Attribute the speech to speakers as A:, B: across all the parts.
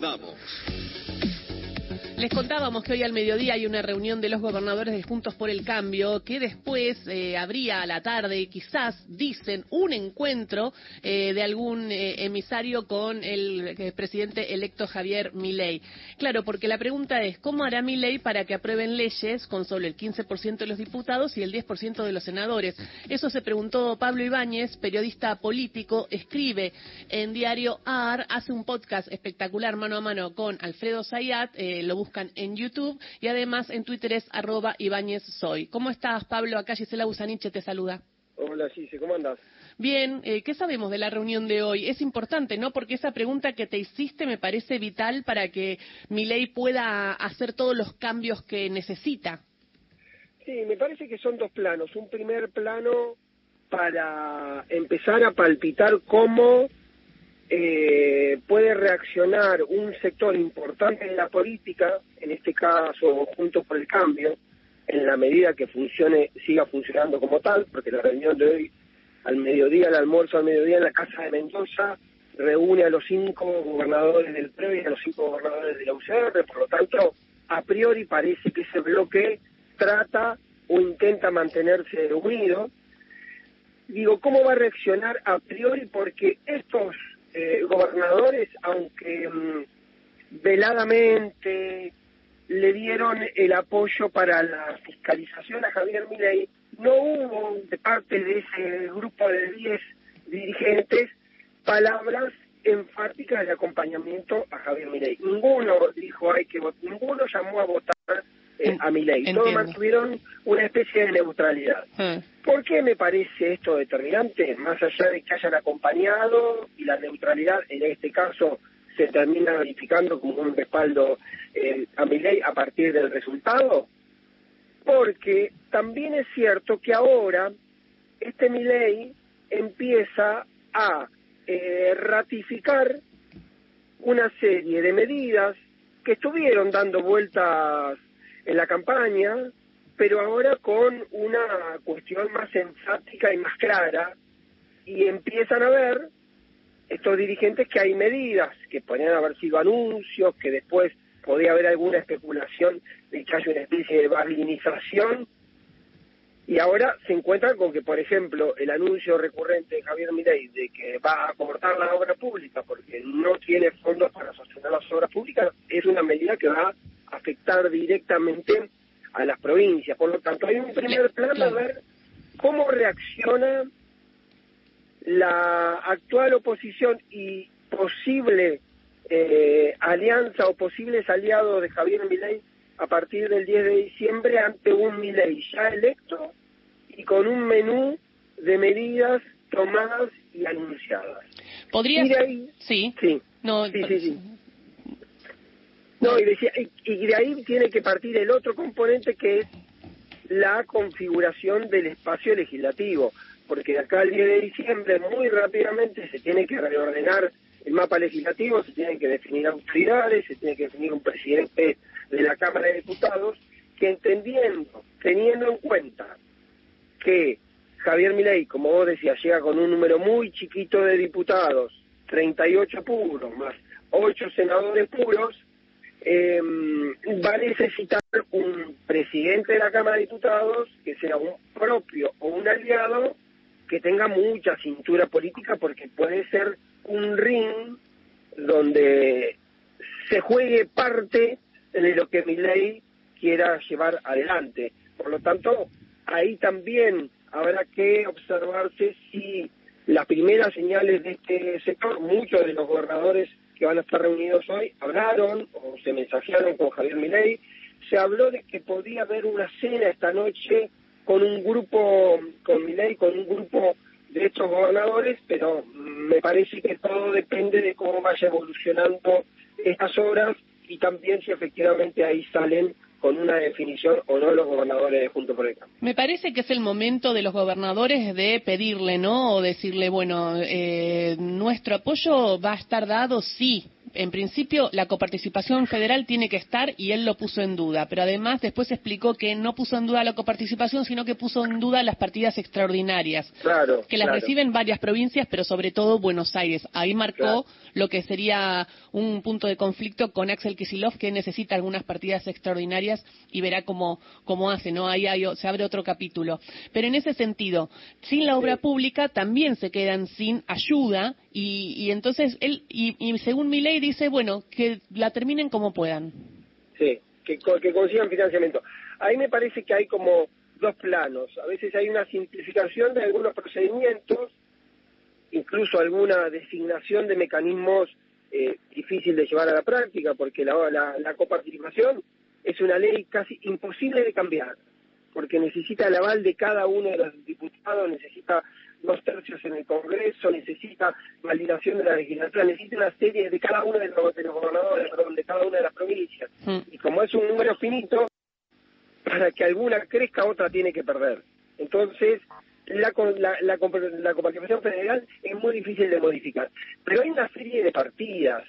A: bubbles.
B: Les contábamos que hoy al mediodía hay una reunión de los gobernadores de Juntos por el Cambio, que después eh, habría a la tarde, quizás dicen, un encuentro eh, de algún eh, emisario con el presidente electo Javier Milei. Claro, porque la pregunta es, ¿cómo hará Milei para que aprueben leyes con solo el 15% de los diputados y el 10% de los senadores? Eso se preguntó Pablo Ibáñez, periodista político, escribe en Diario AR, hace un podcast espectacular mano a mano con Alfredo Zayat, lo buscan en YouTube y además en Twitter es arroba Ibáñez Soy. ¿Cómo estás, Pablo? Acá Gisela Busaniche te saluda.
C: Hola, Gise, ¿cómo andas?
B: Bien, eh, ¿qué sabemos de la reunión de hoy? Es importante, ¿no? Porque esa pregunta que te hiciste me parece vital para que mi ley pueda hacer todos los cambios que necesita.
C: Sí, me parece que son dos planos. Un primer plano para empezar a palpitar cómo eh, puede reaccionar un sector importante de la política, en este caso Juntos por el Cambio, en la medida que funcione, siga funcionando como tal, porque la reunión de hoy al mediodía, el almuerzo al mediodía en la Casa de Mendoza, reúne a los cinco gobernadores del PRO y a los cinco gobernadores de la UCR, por lo tanto, a priori parece que ese bloque trata o intenta mantenerse unido. Digo, ¿cómo va a reaccionar a priori? Porque estos eh, gobernadores, aunque mm, veladamente le dieron el apoyo para la fiscalización a Javier Milei, no hubo de parte de ese grupo de 10 dirigentes palabras enfáticas de acompañamiento a Javier Milei. Ninguno dijo hay que votar, ninguno llamó a votar eh, a Milei. Todos mantuvieron una especie de neutralidad. Ah. ¿Por qué me parece esto determinante? Más allá de que hayan acompañado y la neutralidad en este caso se termina verificando como un respaldo eh, a mi ley a partir del resultado, porque también es cierto que ahora este mi ley empieza a eh, ratificar una serie de medidas que estuvieron dando vueltas en la campaña, pero ahora con una cuestión más enfática y más clara, y empiezan a ver estos dirigentes que hay medidas que podrían haber sido anuncios, que después podía haber alguna especulación de que haya una especie de balinización, y ahora se encuentran con que, por ejemplo, el anuncio recurrente de Javier Milei de que va a cortar la obra pública porque no tiene fondos para sostener las obras públicas es una medida que va afectar directamente a las provincias. Por lo tanto, hay un primer plano a ver cómo reacciona la actual oposición y posible eh, alianza o posibles aliados de Javier Milei a partir del 10 de diciembre ante un Milei ya electo y con un menú de medidas tomadas y anunciadas.
B: ¿Podría
C: y de ahí,
B: sí.
C: Sí.
B: No,
C: sí, sí, sí. No, y, decía, y, de ahí tiene que partir el otro componente que es la configuración del espacio legislativo, porque de acá al 10 de diciembre muy rápidamente se tiene que reordenar el mapa legislativo, se tienen que definir autoridades, se tiene que definir un presidente de la Cámara de Diputados, que entendiendo, teniendo en cuenta que Javier Milei, como vos decías, llega con un número muy chiquito de diputados, 38 puros, más 8 senadores puros, eh, va a necesitar un presidente de la Cámara de Diputados que sea un propio o un aliado que tenga mucha cintura política porque puede ser un ring donde se juegue parte de lo que mi ley quiera llevar adelante. Por lo tanto, ahí también habrá que observarse si las primeras señales de este sector, muchos de los gobernadores que van a estar reunidos hoy hablaron o se mensajearon con Javier Milei. Se habló de que podía haber una cena esta noche con un grupo, con Milei, con un grupo de estos gobernadores, pero me parece que todo depende de cómo vaya evolucionando estas obras y también si efectivamente ahí salen con una definición o no los gobernadores de Junto por el Cambio.
B: Me parece que es el momento de los gobernadores de pedirle, ¿no? O decirle, bueno, eh, nuestro apoyo va a estar dado, sí, en principio la coparticipación federal tiene que estar y él lo puso en duda, pero además después explicó que no puso en duda la coparticipación, sino que puso en duda las partidas extraordinarias,
C: claro,
B: que las reciben varias provincias, pero sobre todo Buenos Aires. Ahí marcó lo que sería un punto de conflicto con Axel Kisilov, que necesita algunas partidas extraordinarias y verá cómo, cómo hace, ¿no? Ahí se abre otro capítulo. Pero en ese sentido, sin la obra pública también se quedan sin ayuda y, entonces él, y, según mi ley dice, bueno, que la terminen como puedan.
C: Sí, que, que consigan financiamiento. Ahí me parece que hay como dos planos. A veces hay una simplificación de algunos procedimientos, incluso alguna designación de mecanismos eh, difícil de llevar a la práctica, porque la, la, la coparticipación es una ley casi imposible de cambiar, porque necesita el aval de cada uno de los diputados, necesita dos tercios en el Congreso, necesita validación de la legislatura, necesita una serie de cada uno de los, de los gobernadores, perdón, de cada una de las provincias. Mm. Y como es un número finito, para que alguna crezca, otra tiene que perder. Entonces, la, la, la, la coparticipación federal es muy difícil de modificar. Pero hay una serie de partidas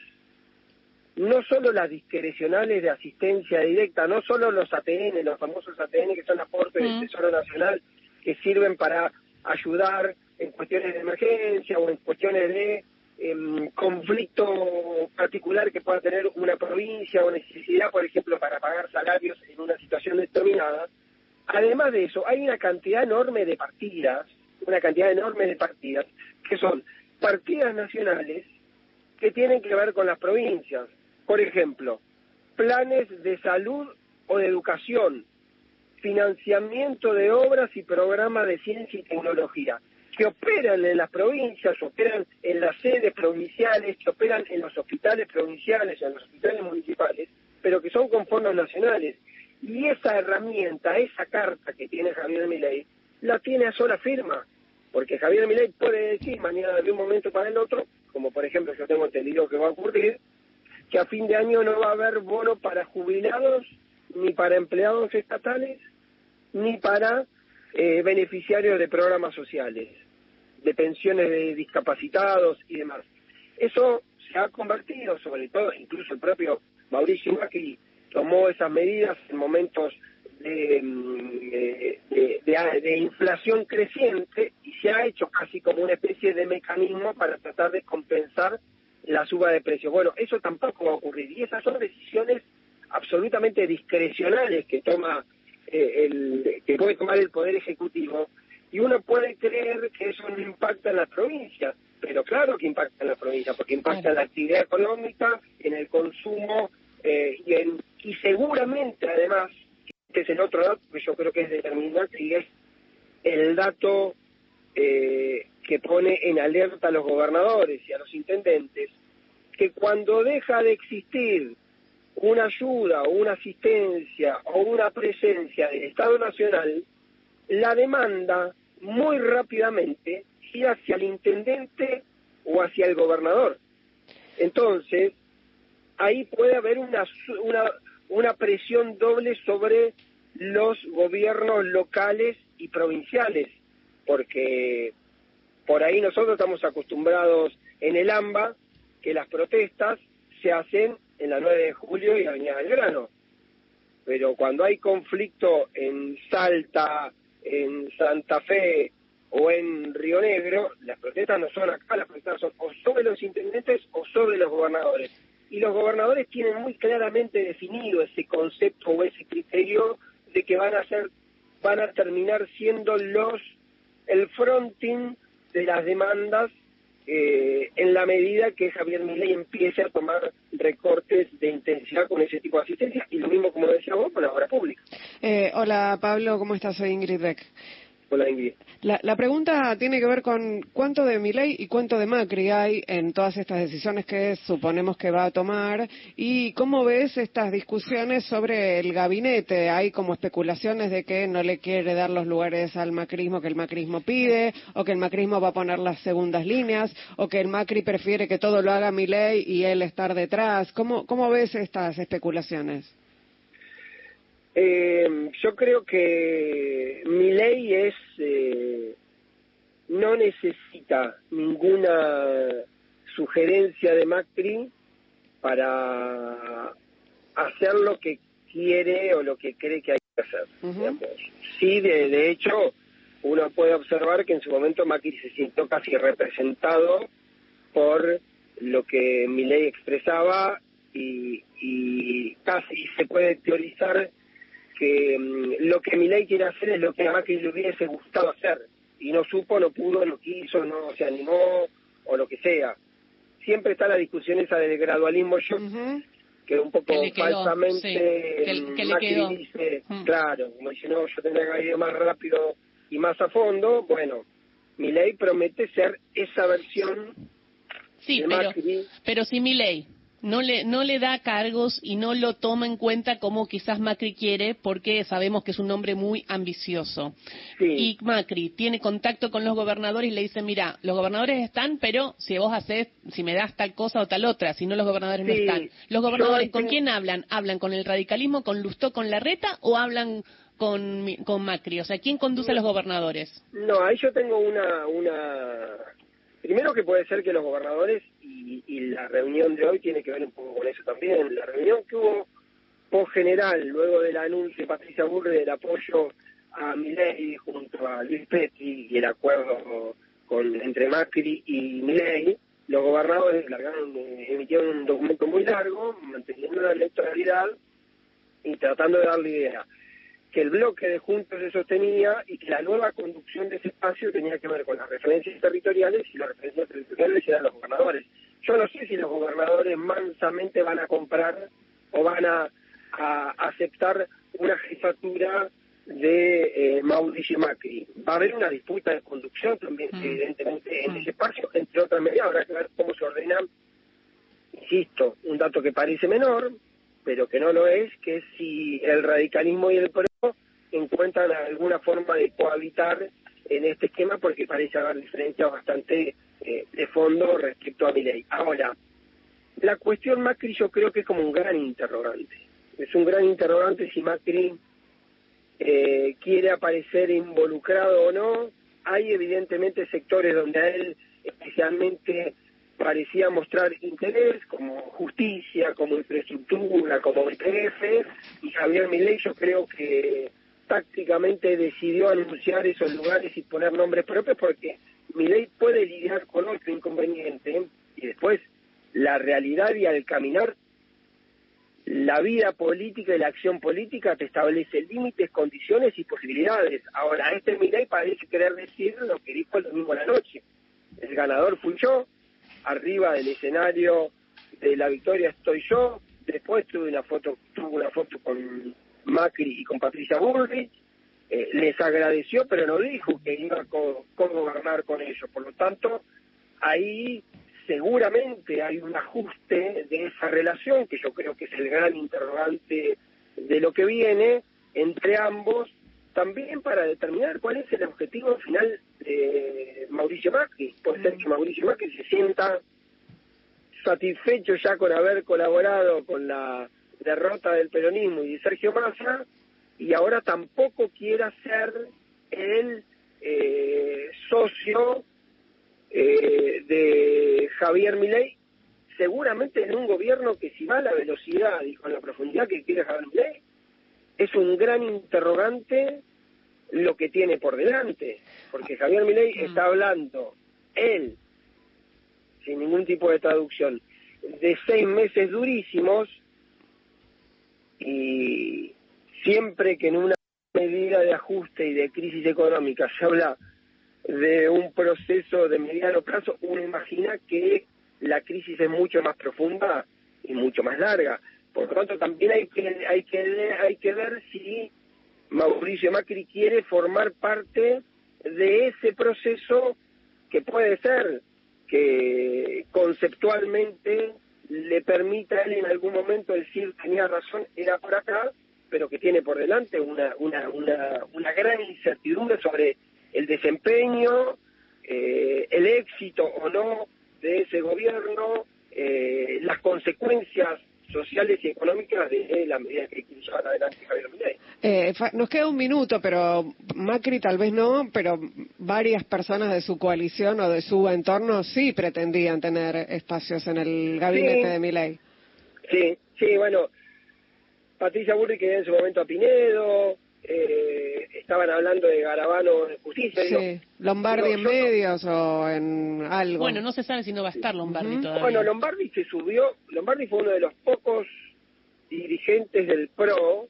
C: no solo las discrecionales de asistencia directa, no solo los ATN, los famosos ATN que son aportes del Tesoro Nacional que sirven para ayudar en cuestiones de emergencia o en cuestiones de em, conflicto particular que pueda tener una provincia o necesidad, por ejemplo, para pagar salarios en una situación determinada. Además de eso, hay una cantidad enorme de partidas, una cantidad enorme de partidas, que son partidas nacionales que tienen que ver con las provincias. Por ejemplo, planes de salud o de educación, financiamiento de obras y programas de ciencia y tecnología, que operan en las provincias, operan en las sedes provinciales, que operan en los hospitales provinciales, en los hospitales municipales, pero que son con fondos nacionales. Y esa herramienta, esa carta que tiene Javier Milei, la tiene a sola firma, porque Javier Milei puede decir mañana de un momento para el otro, como por ejemplo yo tengo entendido que va a ocurrir, que a fin de año no va a haber bono para jubilados, ni para empleados estatales, ni para eh, beneficiarios de programas sociales, de pensiones de discapacitados y demás. Eso se ha convertido, sobre todo, incluso el propio Mauricio Macri tomó esas medidas en momentos de, mm, de, de, inflación creciente y se ha hecho casi como una especie de mecanismo para tratar de compensar la suba de precios. Bueno, eso tampoco va a ocurrir y esas son decisiones absolutamente discrecionales que toma eh, el que puede tomar el poder ejecutivo y uno puede creer que eso no impacta en las provincias, pero claro que impacta en las provincias porque impacta en la actividad económica, en el consumo eh, y, en, y seguramente además que es el otro dato que yo creo que es determinante y es el dato eh, que pone en alerta a los gobernadores y a los intendentes, que cuando deja de existir una ayuda o una asistencia o una presencia del Estado Nacional, la demanda muy rápidamente gira hacia el intendente o hacia el gobernador. Entonces, ahí puede haber una, una, una presión doble sobre los gobiernos locales y provinciales, porque por ahí nosotros estamos acostumbrados en el AMBA que las protestas se hacen en la 9 de julio y Avenida Belgrano. Pero cuando hay conflicto en Salta, en Santa Fe o en Río Negro, las protestas no son acá, las protestas son o sobre los intendentes o sobre los gobernadores. Y los gobernadores tienen muy claramente definido ese concepto o ese criterio de que van a ser, van a terminar siendo los el fronting de las demandas eh, en la medida que Javier Milei empiece a tomar recortes de intensidad con ese tipo de asistencia y lo mismo, como decía vos, con la obra pública.
A: Eh, hola Pablo, ¿cómo estás? Soy Ingrid Beck.
C: Ingrid.
A: La, la, pregunta tiene que ver con cuánto de Milei y cuánto de Macri hay en todas estas decisiones que suponemos que va a tomar y cómo ves estas discusiones sobre el gabinete. Hay como especulaciones de que no le quiere dar los lugares al macrismo que el macrismo pide o que el macrismo va a poner las segundas líneas o que el Macri prefiere que todo lo haga Milei y él estar detrás. ¿Cómo, cómo ves estas especulaciones?
C: Eh, yo creo que mi ley es eh, no necesita ninguna sugerencia de Macri para hacer lo que quiere o lo que cree que hay que hacer.
A: Ujú.
C: Sí, de, de hecho, uno puede observar que en su momento Macri se sintió casi representado por lo que Milei expresaba y, y casi se puede teorizar que mm, lo que Milei quiere hacer es lo que a Macri le hubiese gustado hacer y no supo, no pudo, no quiso, no se animó o lo que sea. Siempre está la discusión esa del gradualismo. Yo que un poco
B: Que le quedó,
C: falsamente
B: sí, que- que le
C: Macri
B: quedó.
C: dice,
B: Mm.
C: claro, como dice, no, yo tendría que haber ido más rápido y más a fondo, bueno, mi ley promete ser esa versión
B: Sí,
C: de
B: pero,
C: Macri.
B: pero si mi ley no le, no le da cargos y no lo toma en cuenta como quizás Macri quiere, porque sabemos que es un hombre muy ambicioso.
C: Sí.
B: Y Macri tiene contacto con los gobernadores y le dice, mira, los gobernadores están, pero si vos haces, si me das tal cosa o tal otra, si no los gobernadores no están. ¿Los gobernadores con
C: tengo-
B: quién hablan? ¿Hablan con el radicalismo, con Lustó, con Larreta o hablan con, con Macri? O sea, ¿quién conduce a los gobernadores?
C: No, ahí yo tengo una, una... Primero que puede ser que los gobernadores, y, y la reunión de hoy tiene que ver un poco con eso también, la reunión que hubo post general, luego del anuncio de Patricia Burre del apoyo a Milei junto a Luis Petri y el acuerdo con entre Macri y Milei, los gobernadores largaron, eh, emitieron un documento muy largo, manteniendo la electoralidad y tratando de darle idea que el bloque de Juntos se sostenía y que la nueva conducción de ese espacio tenía que ver con las referencias territoriales y las referencias territoriales eran los gobernadores. Yo no sé si los gobernadores mansamente van a comprar o van a, a aceptar una jefatura de eh, Mauricio Macri. Va a haber una disputa de conducción también,
B: Mm.
C: evidentemente, en
B: Mm.
C: ese espacio, entre otras medidas, habrá que ver cómo se ordena, insisto, un dato que parece menor, pero que no lo es, que si el radicalismo y el PRO encuentran alguna forma de cohabitar en este esquema, porque parece haber diferencias bastante eh, de fondo respecto a mi ley. Ahora, la cuestión Macri yo creo que es como un gran interrogante. Es un gran interrogante si Macri eh, quiere aparecer involucrado o no. Hay evidentemente sectores donde a él especialmente parecía mostrar interés, como justicia, como infraestructura, como IPF, y Javier Milei yo creo que tácticamente decidió anunciar esos lugares y poner nombres propios porque Milei puede lidiar con otro inconveniente y después la realidad y al caminar la vida política y la acción política te establece límites, condiciones y posibilidades. Ahora, este Milei parece querer decir lo que dijo el domingo a la noche. El ganador fui yo, arriba del escenario de la victoria estoy yo, después tuve una foto, tuve una foto con Macri y con Patricia Bullrich, eh, les agradeció, pero no dijo que iba a co- co-gobernar con ellos. Por lo tanto, ahí seguramente hay un ajuste de esa relación, que yo creo que es el gran interrogante de lo que viene entre ambos, también para determinar cuál es el objetivo final de Mauricio Macri. Puede ser que Mauricio Macri se sienta satisfecho ya con haber colaborado con la derrota del peronismo y de Sergio Massa, y ahora tampoco quiera ser el eh, socio eh, de Javier Milei, seguramente en un gobierno que si va a la velocidad y con la profundidad que quiere Javier Milei, es un gran interrogante lo que tiene por delante, porque Javier Milei
B: Mm.
C: está hablando, él, sin ningún tipo de traducción, de seis meses durísimos y siempre que en una medida de ajuste y de crisis económica se habla de un proceso de mediano plazo, uno imagina que la crisis es mucho más profunda y mucho más larga. Por lo tanto, también hay que hay que hay que ver si Mauricio Macri quiere formar parte de ese proceso que puede ser que conceptualmente le permita a él en algún momento decir tenía razón, era por acá, pero que tiene por delante una, una, una, una gran incertidumbre sobre el desempeño, eh, el éxito o no de ese gobierno, eh, las consecuencias sociales y económicas de la medida que quiere llevar adelante Javier Milei.
A: Eh, nos queda un minuto, pero Macri tal vez no, pero varias personas de su coalición o de su entorno sí pretendían tener espacios en el gabinete
C: Sí.
A: de Milei.
C: Sí, sí, bueno, Patricia Burri que en su momento a Pinedo, eh, estaban hablando de Garabano de justicia.
A: Sí, Lombardi en medios o en algo.
B: Bueno, no se sabe si no va a estar Lombardi todavía.
C: Bueno, Lombardi se subió, Lombardi fue uno de los pocos dirigentes del PRO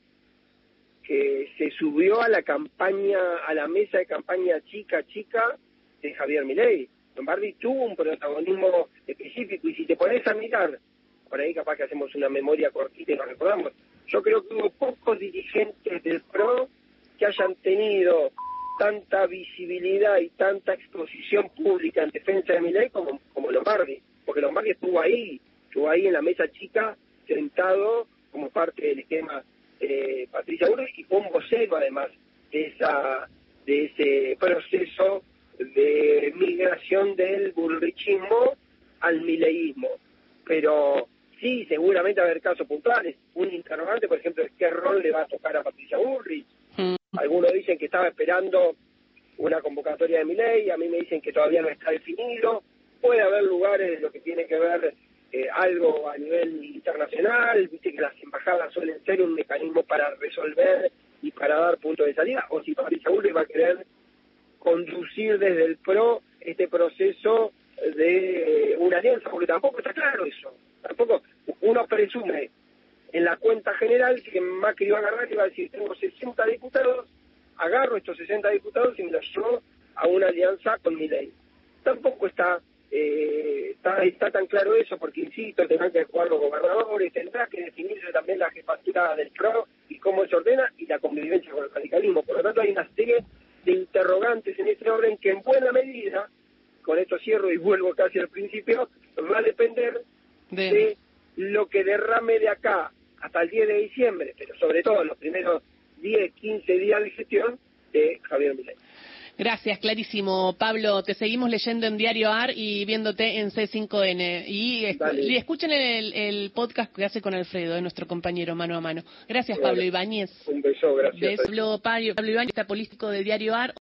C: que se subió a la campaña, a la mesa de campaña chica, chica de Javier Milei. Lombardi tuvo un protagonismo específico y si te pones a mirar, por ahí capaz que hacemos una memoria cortita y nos recordamos, yo creo que hubo pocos dirigentes del PRO que hayan tenido tanta visibilidad y tanta exposición pública en defensa de Milei como, como Lombardi, porque Lombardi estuvo ahí, estuvo ahí en la mesa chica, sentado como parte del esquema eh, Patricia Burri y fue un vocero además de esa de ese proceso de migración del burrichismo al mileísmo. Pero sí, seguramente va a haber casos puntuales. Un interrogante, por ejemplo, es qué rol le va a tocar a Patricia Burrich. Mm. Algunos dicen que estaba esperando una convocatoria de mi ley, a mí me dicen que todavía no está definido. Puede haber lugares de lo que tiene que ver eh, algo a nivel internacional, viste que las embajadas suelen ser un mecanismo para resolver y para dar puntos de salida, o si Patricia Burrich va a querer conducir desde el PRO este proceso de una alianza, porque tampoco está claro eso. Tampoco uno presume en la cuenta general que Macri va a agarrar y va a decir, tengo 60 diputados, agarro estos 60 diputados y me los llevo a una alianza con mi ley. Tampoco está, eh, está, está tan claro eso, porque insisto, tendrán que jugar los gobernadores, tendrá que definirse también la jefatura del PRO y cómo se ordena y la convivencia con el radicalismo. Por lo tanto, hay una serie de interrogantes en este orden que en buena medida, con esto cierro y vuelvo casi al principio, va a depender de, lo que derrame de acá hasta el 10 de diciembre, pero sobre todo los primeros 10, 15 días de gestión de Javier Milei.
B: Gracias, clarísimo. Pablo, te seguimos leyendo en Diario AR y viéndote en C5N. Y, escuchen el, podcast que hace con Alfredo, nuestro compañero mano a mano. Gracias, Pablo Ibáñez.
C: Un beso, gracias.
B: Pablo, Pablo Ibáñez, está político de Diario AR.